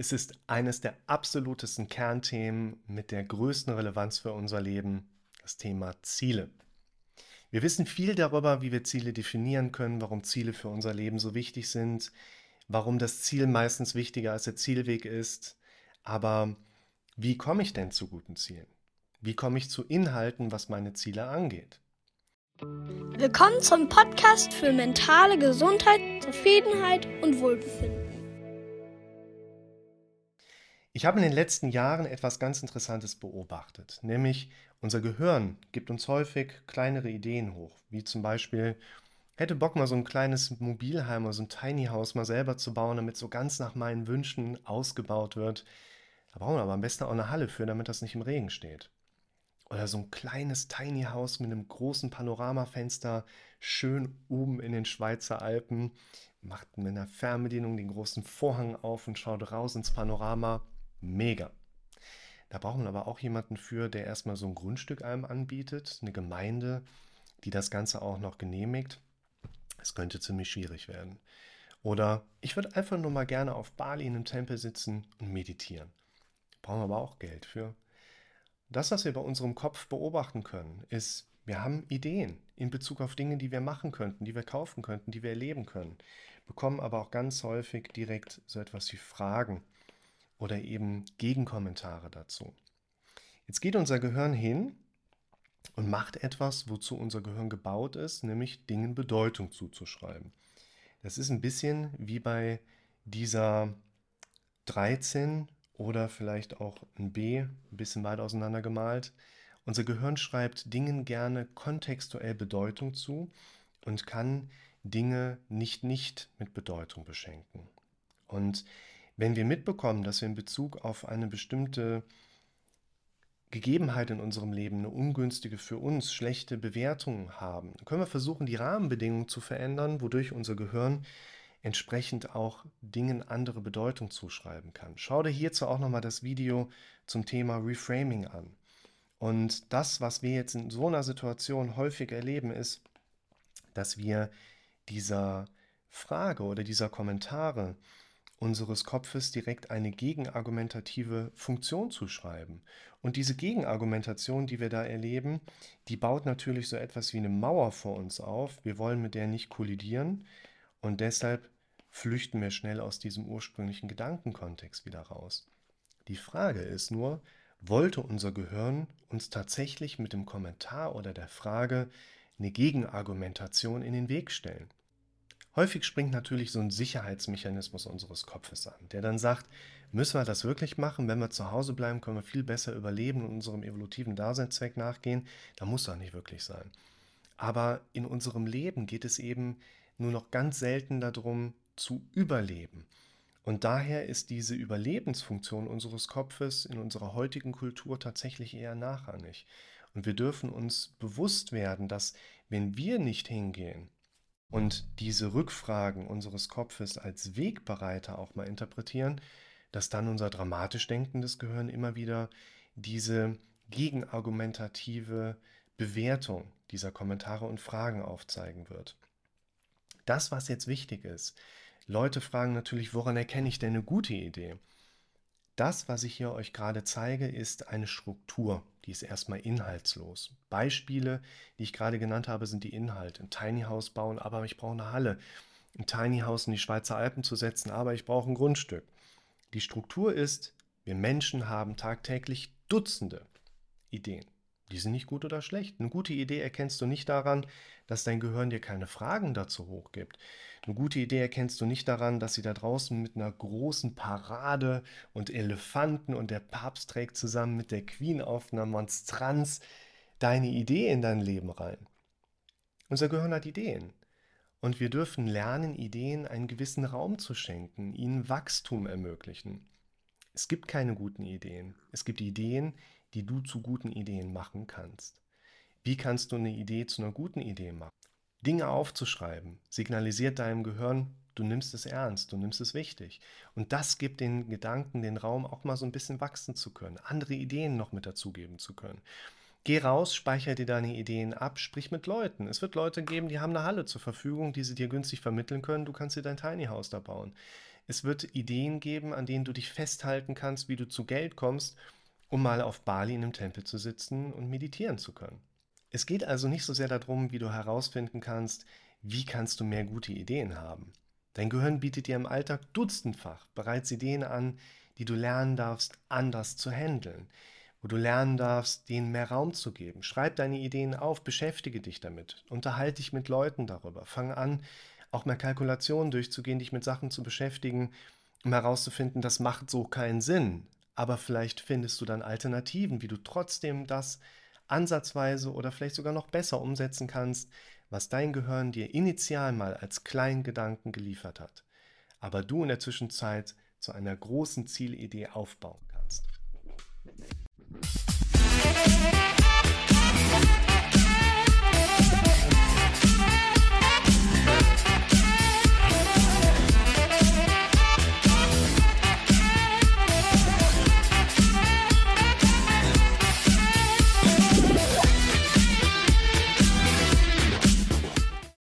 Es ist eines der absolutesten Kernthemen mit der größten Relevanz für unser Leben, das Thema Ziele. Wir wissen viel darüber, wie wir Ziele definieren können, warum Ziele für unser Leben so wichtig sind, warum das Ziel meistens wichtiger als der Zielweg ist. Aber wie komme ich denn zu guten Zielen? Wie komme ich zu Inhalten, was meine Ziele angeht? Willkommen zum Podcast für mentale Gesundheit, Zufriedenheit und Wohlbefinden. Ich habe in den letzten Jahren etwas ganz Interessantes beobachtet, nämlich unser Gehirn gibt uns häufig kleinere Ideen hoch, wie zum Beispiel, hätte Bock mal so ein kleines Mobilheim oder so ein Tiny House mal selber zu bauen, damit so ganz nach meinen Wünschen ausgebaut wird. Da brauchen wir aber am besten auch eine Halle für, damit das nicht im Regen steht. Oder so ein kleines Tiny House mit einem großen Panoramafenster, schön oben in den Schweizer Alpen, macht mit einer Fernbedienung den großen Vorhang auf und schaut raus ins Panorama. Mega. Da brauchen wir aber auch jemanden für, der erstmal so ein Grundstück einem anbietet, eine Gemeinde, die das Ganze auch noch genehmigt. Es könnte ziemlich schwierig werden. Oder ich würde einfach nur mal gerne auf Bali in einem Tempel sitzen und meditieren. Brauchen wir aber auch Geld für. Das, was wir bei unserem Kopf beobachten können, ist, wir haben Ideen in Bezug auf Dinge, die wir machen könnten, die wir kaufen könnten, die wir erleben können, bekommen aber auch ganz häufig direkt so etwas wie Fragen oder eben Gegenkommentare dazu. Jetzt geht unser Gehirn hin und macht etwas, wozu unser Gehirn gebaut ist, nämlich Dingen Bedeutung zuzuschreiben. Das ist ein bisschen wie bei dieser 13 oder vielleicht auch ein B, ein bisschen weit auseinander gemalt. Unser Gehirn schreibt Dingen gerne kontextuell Bedeutung zu und kann Dinge nicht nicht mit Bedeutung beschenken. Und wenn wir mitbekommen, dass wir in Bezug auf eine bestimmte Gegebenheit in unserem Leben, eine ungünstige für uns, schlechte Bewertung haben, dann können wir versuchen, die Rahmenbedingungen zu verändern, wodurch unser Gehirn entsprechend auch Dingen andere Bedeutung zuschreiben kann. Schau dir hierzu auch nochmal das Video zum Thema Reframing an. Und das, was wir jetzt in so einer Situation häufig erleben, ist, dass wir dieser Frage oder dieser Kommentare unseres Kopfes direkt eine gegenargumentative Funktion zuschreiben. Und diese Gegenargumentation, die wir da erleben, die baut natürlich so etwas wie eine Mauer vor uns auf. Wir wollen mit der nicht kollidieren. Und deshalb flüchten wir schnell aus diesem ursprünglichen Gedankenkontext wieder raus. Die Frage ist nur, wollte unser Gehirn uns tatsächlich mit dem Kommentar oder der Frage eine Gegenargumentation in den Weg stellen? Häufig springt natürlich so ein Sicherheitsmechanismus unseres Kopfes an, der dann sagt, müssen wir das wirklich machen? Wenn wir zu Hause bleiben, können wir viel besser überleben und unserem evolutiven Daseinszweck nachgehen. Da muss doch nicht wirklich sein. Aber in unserem Leben geht es eben nur noch ganz selten darum, zu überleben. Und daher ist diese Überlebensfunktion unseres Kopfes in unserer heutigen Kultur tatsächlich eher nachrangig. Und wir dürfen uns bewusst werden, dass wenn wir nicht hingehen und diese Rückfragen unseres Kopfes als Wegbereiter auch mal interpretieren, dass dann unser dramatisch denkendes Gehirn immer wieder diese gegenargumentative Bewertung dieser Kommentare und Fragen aufzeigen wird. Das, was jetzt wichtig ist, Leute fragen natürlich, woran erkenne ich denn eine gute Idee? Das, was ich hier euch gerade zeige, ist eine Struktur, die ist erstmal inhaltslos. Beispiele, die ich gerade genannt habe, sind die Inhalte. Ein Tiny House bauen, aber ich brauche eine Halle. Ein Tiny House in die Schweizer Alpen zu setzen, aber ich brauche ein Grundstück. Die Struktur ist, wir Menschen haben tagtäglich Dutzende Ideen. Die sind nicht gut oder schlecht. Eine gute Idee erkennst du nicht daran, dass dein Gehirn dir keine Fragen dazu hochgibt. Eine gute Idee erkennst du nicht daran, dass sie da draußen mit einer großen Parade und Elefanten und der Papst trägt zusammen mit der Queen auf einer Monstranz deine Idee in dein Leben rein. Unser Gehirn hat Ideen. Und wir dürfen lernen, Ideen einen gewissen Raum zu schenken, ihnen Wachstum ermöglichen. Es gibt keine guten Ideen. Es gibt Ideen, die du zu guten Ideen machen kannst. Wie kannst du eine Idee zu einer guten Idee machen? Dinge aufzuschreiben signalisiert deinem Gehirn, du nimmst es ernst, du nimmst es wichtig. Und das gibt den Gedanken den Raum, auch mal so ein bisschen wachsen zu können, andere Ideen noch mit dazugeben zu können. Geh raus, speichere dir deine Ideen ab, sprich mit Leuten. Es wird Leute geben, die haben eine Halle zur Verfügung, die sie dir günstig vermitteln können. Du kannst dir dein Tiny House da bauen. Es wird Ideen geben, an denen du dich festhalten kannst, wie du zu Geld kommst, um mal auf Bali in einem Tempel zu sitzen und meditieren zu können. Es geht also nicht so sehr darum, wie du herausfinden kannst, wie kannst du mehr gute Ideen haben. Dein Gehirn bietet dir im Alltag dutzendfach bereits Ideen an, die du lernen darfst, anders zu handeln, wo du lernen darfst, denen mehr Raum zu geben. Schreib deine Ideen auf, beschäftige dich damit, unterhalte dich mit Leuten darüber, fang an, auch mehr Kalkulationen durchzugehen, dich mit Sachen zu beschäftigen, um herauszufinden, das macht so keinen Sinn. Aber vielleicht findest du dann Alternativen, wie du trotzdem das ansatzweise oder vielleicht sogar noch besser umsetzen kannst, was dein Gehirn dir initial mal als kleinen Gedanken geliefert hat, aber du in der Zwischenzeit zu einer großen Zielidee aufbauen kannst. Musik